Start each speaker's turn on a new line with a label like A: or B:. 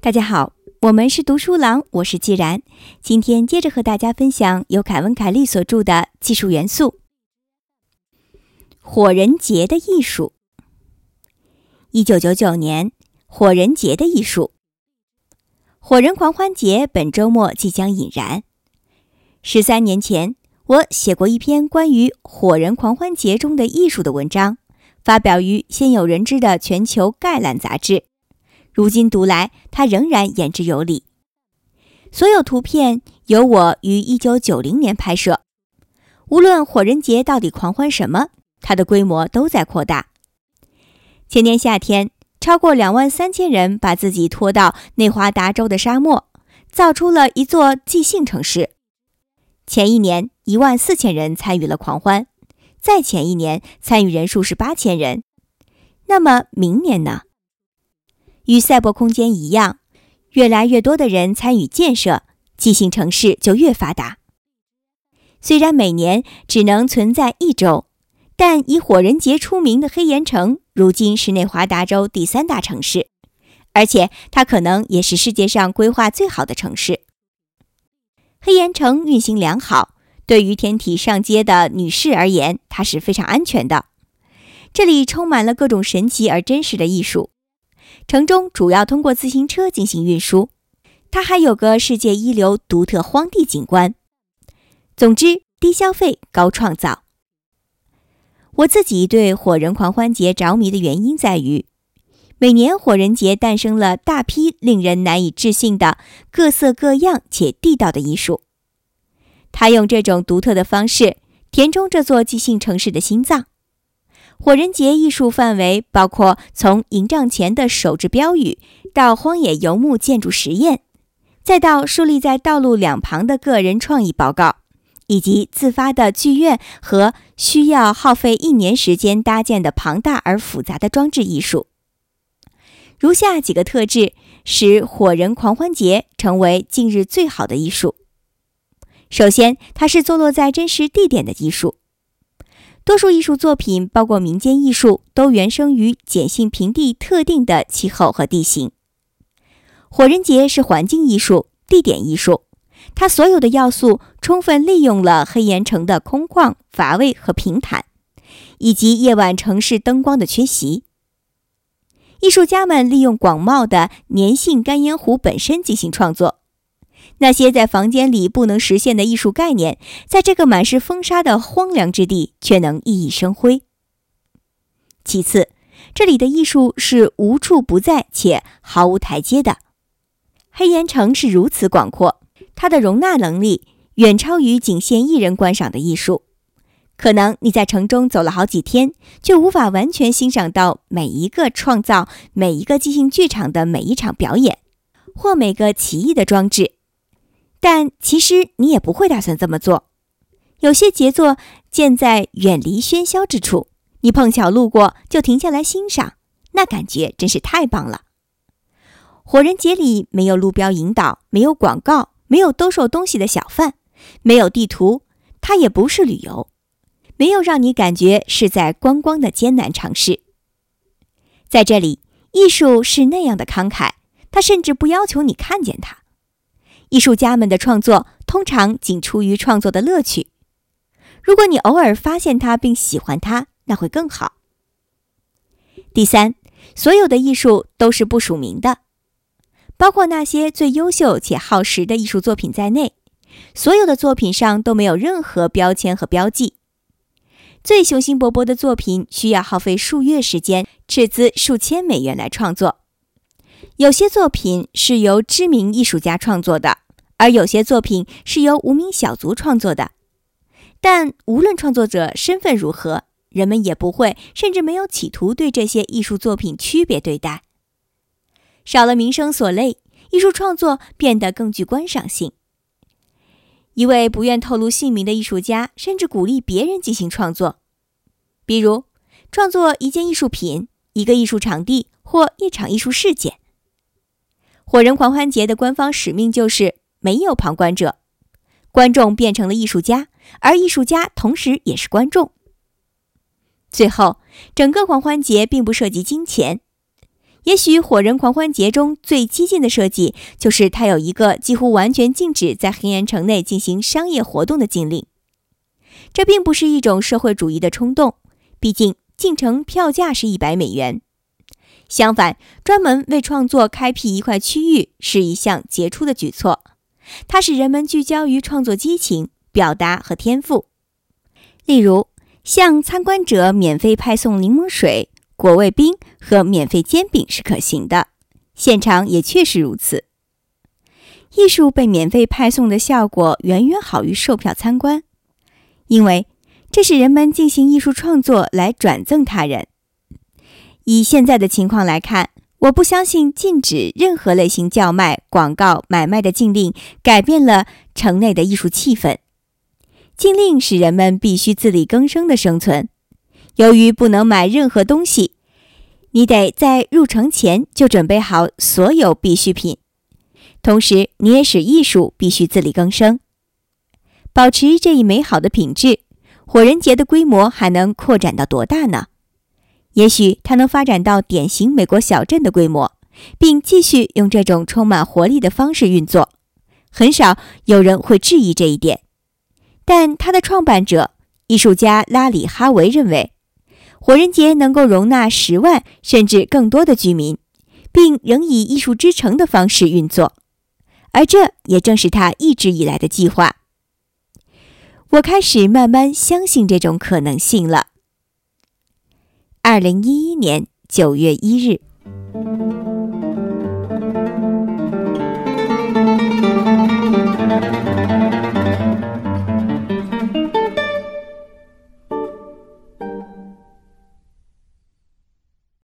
A: 大家好，我们是读书郎，我是既然。今天接着和大家分享由凯文·凯利所著的《技术元素：火人节的艺术》。一九九九年，火人节的艺术。火人狂欢节本周末即将引燃。十三年前，我写过一篇关于火人狂欢节中的艺术的文章，发表于鲜有人知的全球概览杂志。如今读来，它仍然言之有理。所有图片由我于一九九零年拍摄。无论火人节到底狂欢什么，它的规模都在扩大。前年夏天，超过两万三千人把自己拖到内华达州的沙漠，造出了一座即兴城市。前一年，一万四千人参与了狂欢；再前一年，参与人数是八千人。那么明年呢？与赛博空间一样，越来越多的人参与建设，即兴城市就越发达。虽然每年只能存在一周，但以火人节出名的黑岩城，如今是内华达州第三大城市，而且它可能也是世界上规划最好的城市。黑岩城运行良好，对于天体上街的女士而言，它是非常安全的。这里充满了各种神奇而真实的艺术。城中主要通过自行车进行运输，它还有个世界一流、独特荒地景观。总之，低消费、高创造。我自己对火人狂欢节着迷的原因在于，每年火人节诞生了大批令人难以置信的各色各样且地道的艺术。他用这种独特的方式填充这座即兴城市的心脏。火人节艺术范围包括从营帐前的手制标语，到荒野游牧建筑实验，再到竖立在道路两旁的个人创意报告，以及自发的剧院和需要耗费一年时间搭建的庞大而复杂的装置艺术。如下几个特质使火人狂欢节成为近日最好的艺术：首先，它是坐落在真实地点的艺术。多数艺术作品，包括民间艺术，都原生于碱性平地特定的气候和地形。火人节是环境艺术、地点艺术，它所有的要素充分利用了黑岩城的空旷、乏味和平坦，以及夜晚城市灯光的缺席。艺术家们利用广袤的粘性干烟湖本身进行创作。那些在房间里不能实现的艺术概念，在这个满是风沙的荒凉之地却能熠熠生辉。其次，这里的艺术是无处不在且毫无台阶的。黑岩城是如此广阔，它的容纳能力远超于仅限一人观赏的艺术。可能你在城中走了好几天，却无法完全欣赏到每一个创造、每一个即兴剧场的每一场表演，或每个奇异的装置。但其实你也不会打算这么做。有些杰作建在远离喧嚣之处，你碰巧路过就停下来欣赏，那感觉真是太棒了。火人节里没有路标引导，没有广告，没有兜售东西的小贩，没有地图，它也不是旅游，没有让你感觉是在观光的艰难尝试。在这里，艺术是那样的慷慨，它甚至不要求你看见它。艺术家们的创作通常仅出于创作的乐趣。如果你偶尔发现它并喜欢它，那会更好。第三，所有的艺术都是不署名的，包括那些最优秀且耗时的艺术作品在内。所有的作品上都没有任何标签和标记。最雄心勃勃的作品需要耗费数月时间，斥资数千美元来创作。有些作品是由知名艺术家创作的，而有些作品是由无名小卒创作的。但无论创作者身份如何，人们也不会，甚至没有企图对这些艺术作品区别对待。少了名声所累，艺术创作变得更具观赏性。一位不愿透露姓名的艺术家甚至鼓励别人进行创作，比如创作一件艺术品、一个艺术场地或一场艺术事件。火人狂欢节的官方使命就是没有旁观者，观众变成了艺术家，而艺术家同时也是观众。最后，整个狂欢节并不涉及金钱。也许火人狂欢节中最激进的设计，就是它有一个几乎完全禁止在黑岩城内进行商业活动的禁令。这并不是一种社会主义的冲动，毕竟进城票价是一百美元。相反，专门为创作开辟一块区域是一项杰出的举措，它使人们聚焦于创作激情、表达和天赋。例如，向参观者免费派送柠檬水。果味冰和免费煎饼是可行的，现场也确实如此。艺术被免费派送的效果远远好于售票参观，因为这是人们进行艺术创作来转赠他人。以现在的情况来看，我不相信禁止任何类型叫卖、广告、买卖的禁令改变了城内的艺术气氛。禁令使人们必须自力更生的生存。由于不能买任何东西，你得在入城前就准备好所有必需品。同时，你也使艺术必须自力更生，保持这一美好的品质。火人节的规模还能扩展到多大呢？也许它能发展到典型美国小镇的规模，并继续用这种充满活力的方式运作。很少有人会质疑这一点，但它的创办者艺术家拉里·哈维认为。火人节能够容纳十万甚至更多的居民，并仍以艺术之城的方式运作，而这也正是他一直以来的计划。我开始慢慢相信这种可能性了。二零一一年九月一日。